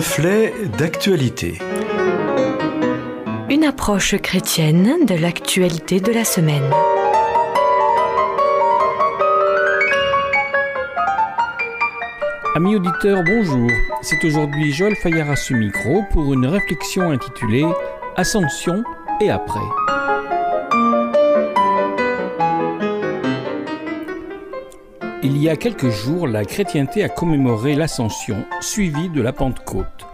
Reflet d'actualité. Une approche chrétienne de l'actualité de la semaine. Amis auditeurs, bonjour. C'est aujourd'hui Joël Fayard à ce micro pour une réflexion intitulée Ascension et après. Il y a quelques jours, la chrétienté a commémoré l'Ascension, suivie de la Pentecôte.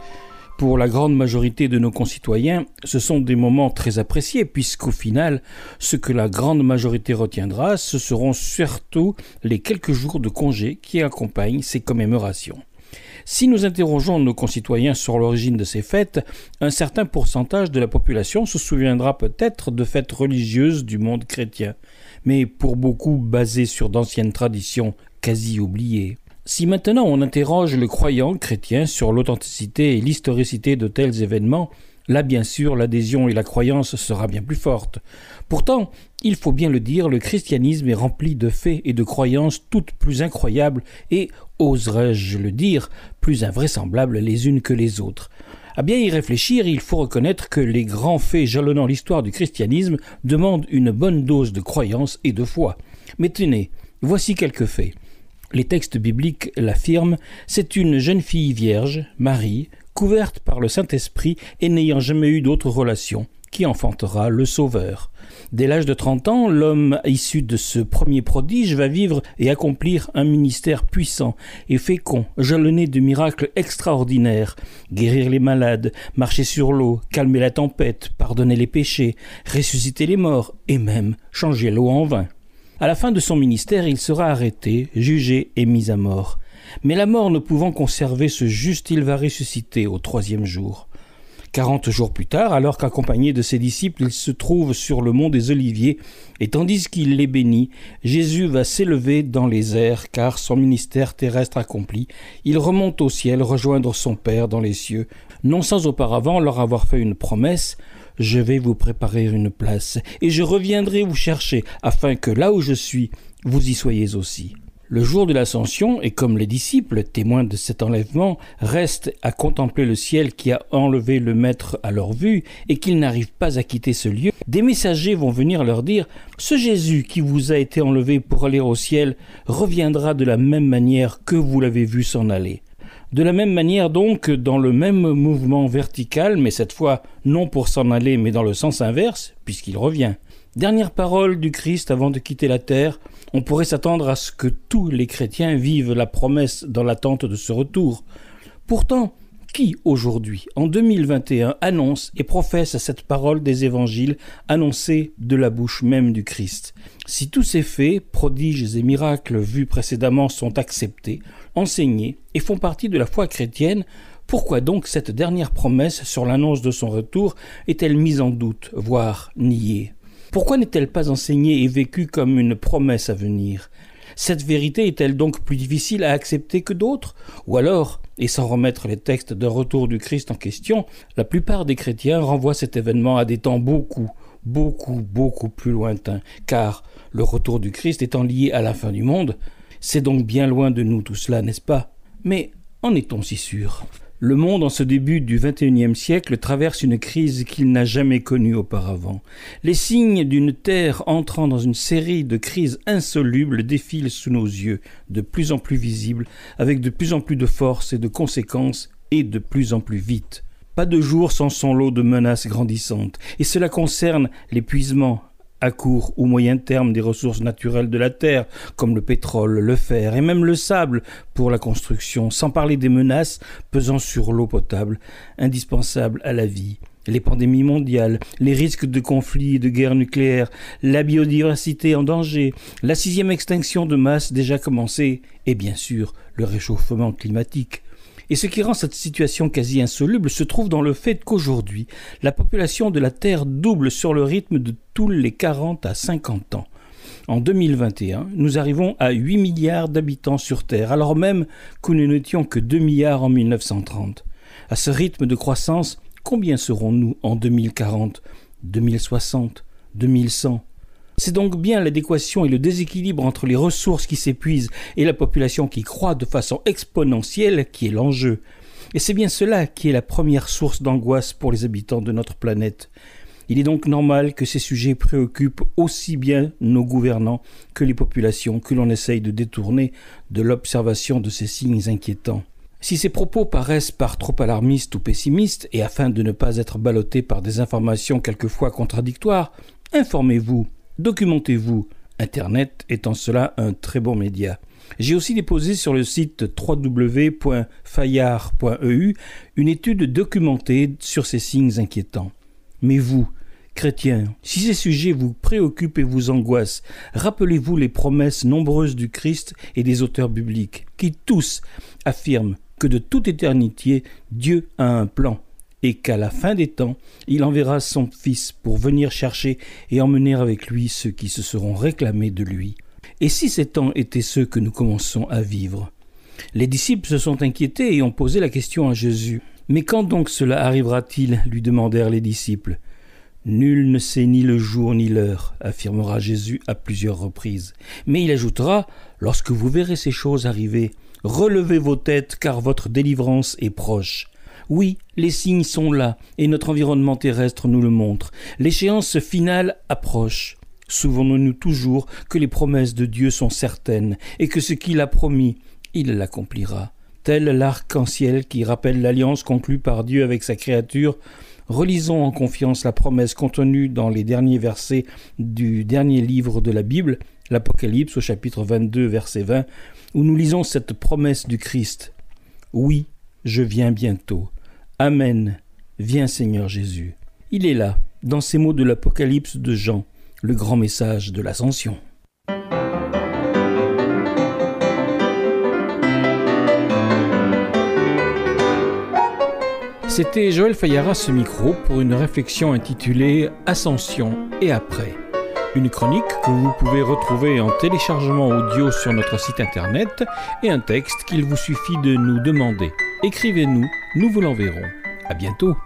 Pour la grande majorité de nos concitoyens, ce sont des moments très appréciés, puisqu'au final, ce que la grande majorité retiendra, ce seront surtout les quelques jours de congé qui accompagnent ces commémorations. Si nous interrogeons nos concitoyens sur l'origine de ces fêtes, un certain pourcentage de la population se souviendra peut-être de fêtes religieuses du monde chrétien mais pour beaucoup basé sur d'anciennes traditions quasi oubliées. Si maintenant on interroge le croyant chrétien sur l'authenticité et l'historicité de tels événements, là bien sûr l'adhésion et la croyance sera bien plus forte. Pourtant, il faut bien le dire, le christianisme est rempli de faits et de croyances toutes plus incroyables et, oserais-je le dire, plus invraisemblables les unes que les autres. À bien y réfléchir, il faut reconnaître que les grands faits jalonnant l'histoire du christianisme demandent une bonne dose de croyance et de foi. Mais tenez, voici quelques faits. Les textes bibliques l'affirment, c'est une jeune fille vierge, Marie, couverte par le Saint-Esprit et n'ayant jamais eu d'autre relation, qui enfantera le Sauveur. Dès l'âge de 30 ans, l'homme issu de ce premier prodige va vivre et accomplir un ministère puissant et fécond, jalonné de miracles extraordinaires, guérir les malades, marcher sur l'eau, calmer la tempête, pardonner les péchés, ressusciter les morts et même changer l'eau en vin. À la fin de son ministère, il sera arrêté, jugé et mis à mort. Mais la mort ne pouvant conserver ce juste, il va ressusciter au troisième jour. Quarante jours plus tard, alors qu'accompagné de ses disciples, il se trouve sur le mont des Oliviers, et tandis qu'il les bénit, Jésus va s'élever dans les airs, car son ministère terrestre accompli, il remonte au ciel rejoindre son Père dans les cieux, non sans auparavant leur avoir fait une promesse, je vais vous préparer une place, et je reviendrai vous chercher, afin que là où je suis, vous y soyez aussi. Le jour de l'ascension, et comme les disciples, témoins de cet enlèvement, restent à contempler le ciel qui a enlevé le Maître à leur vue, et qu'ils n'arrivent pas à quitter ce lieu, des messagers vont venir leur dire Ce Jésus qui vous a été enlevé pour aller au ciel reviendra de la même manière que vous l'avez vu s'en aller. De la même manière donc, dans le même mouvement vertical, mais cette fois non pour s'en aller, mais dans le sens inverse, puisqu'il revient. Dernière parole du Christ avant de quitter la terre, on pourrait s'attendre à ce que tous les chrétiens vivent la promesse dans l'attente de ce retour. Pourtant, qui aujourd'hui, en 2021, annonce et professe cette parole des évangiles annoncée de la bouche même du Christ? Si tous ces faits, prodiges et miracles vus précédemment sont acceptés, enseignés et font partie de la foi chrétienne, pourquoi donc cette dernière promesse sur l'annonce de son retour est-elle mise en doute, voire niée? Pourquoi n'est-elle pas enseignée et vécue comme une promesse à venir? Cette vérité est-elle donc plus difficile à accepter que d'autres? Ou alors, et sans remettre les textes d'un retour du Christ en question, la plupart des chrétiens renvoient cet événement à des temps beaucoup, beaucoup, beaucoup plus lointains, car le retour du Christ étant lié à la fin du monde, c'est donc bien loin de nous tout cela, n'est-ce pas? Mais en est-on si sûr? Le monde, en ce début du XXIe siècle, traverse une crise qu'il n'a jamais connue auparavant. Les signes d'une Terre entrant dans une série de crises insolubles défilent sous nos yeux, de plus en plus visibles, avec de plus en plus de force et de conséquences, et de plus en plus vite. Pas de jour sans son lot de menaces grandissantes, et cela concerne l'épuisement, à court ou moyen terme des ressources naturelles de la Terre, comme le pétrole, le fer et même le sable pour la construction, sans parler des menaces pesant sur l'eau potable, indispensable à la vie les pandémies mondiales, les risques de conflits et de guerres nucléaires, la biodiversité en danger, la sixième extinction de masse déjà commencée, et bien sûr le réchauffement climatique. Et ce qui rend cette situation quasi insoluble se trouve dans le fait qu'aujourd'hui, la population de la Terre double sur le rythme de tous les 40 à 50 ans. En 2021, nous arrivons à 8 milliards d'habitants sur Terre, alors même que nous n'étions que 2 milliards en 1930. À ce rythme de croissance, combien serons-nous en 2040, 2060, 2100 c'est donc bien l'adéquation et le déséquilibre entre les ressources qui s'épuisent et la population qui croît de façon exponentielle qui est l'enjeu. Et c'est bien cela qui est la première source d'angoisse pour les habitants de notre planète. Il est donc normal que ces sujets préoccupent aussi bien nos gouvernants que les populations que l'on essaye de détourner de l'observation de ces signes inquiétants. Si ces propos paraissent par trop alarmistes ou pessimistes, et afin de ne pas être ballottés par des informations quelquefois contradictoires, informez-vous, documentez-vous, Internet étant cela un très bon média. J'ai aussi déposé sur le site www.fayard.eu une étude documentée sur ces signes inquiétants. Mais vous, chrétiens, si ces sujets vous préoccupent et vous angoissent, rappelez-vous les promesses nombreuses du Christ et des auteurs bibliques, qui tous affirment que de toute éternité, Dieu a un plan, et qu'à la fin des temps, il enverra son Fils pour venir chercher et emmener avec lui ceux qui se seront réclamés de lui. Et si ces temps étaient ceux que nous commençons à vivre? Les disciples se sont inquiétés et ont posé la question à Jésus. Mais quand donc cela arrivera-t-il? lui demandèrent les disciples. Nul ne sait ni le jour ni l'heure, affirmera Jésus à plusieurs reprises. Mais il ajoutera, lorsque vous verrez ces choses arriver, relevez vos têtes car votre délivrance est proche. Oui, les signes sont là, et notre environnement terrestre nous le montre. L'échéance finale approche. Souvenons-nous toujours que les promesses de Dieu sont certaines, et que ce qu'il a promis, il l'accomplira. Tel l'arc-en-ciel qui rappelle l'alliance conclue par Dieu avec sa créature, relisons en confiance la promesse contenue dans les derniers versets du dernier livre de la Bible, l'Apocalypse au chapitre 22, verset 20, où nous lisons cette promesse du Christ. Oui, je viens bientôt. Amen. Viens Seigneur Jésus. Il est là, dans ces mots de l'Apocalypse de Jean, le grand message de l'ascension. C'était Joël Fayara ce micro pour une réflexion intitulée Ascension et après. Une chronique que vous pouvez retrouver en téléchargement audio sur notre site internet et un texte qu'il vous suffit de nous demander. Écrivez-nous, nous vous l'enverrons. À bientôt.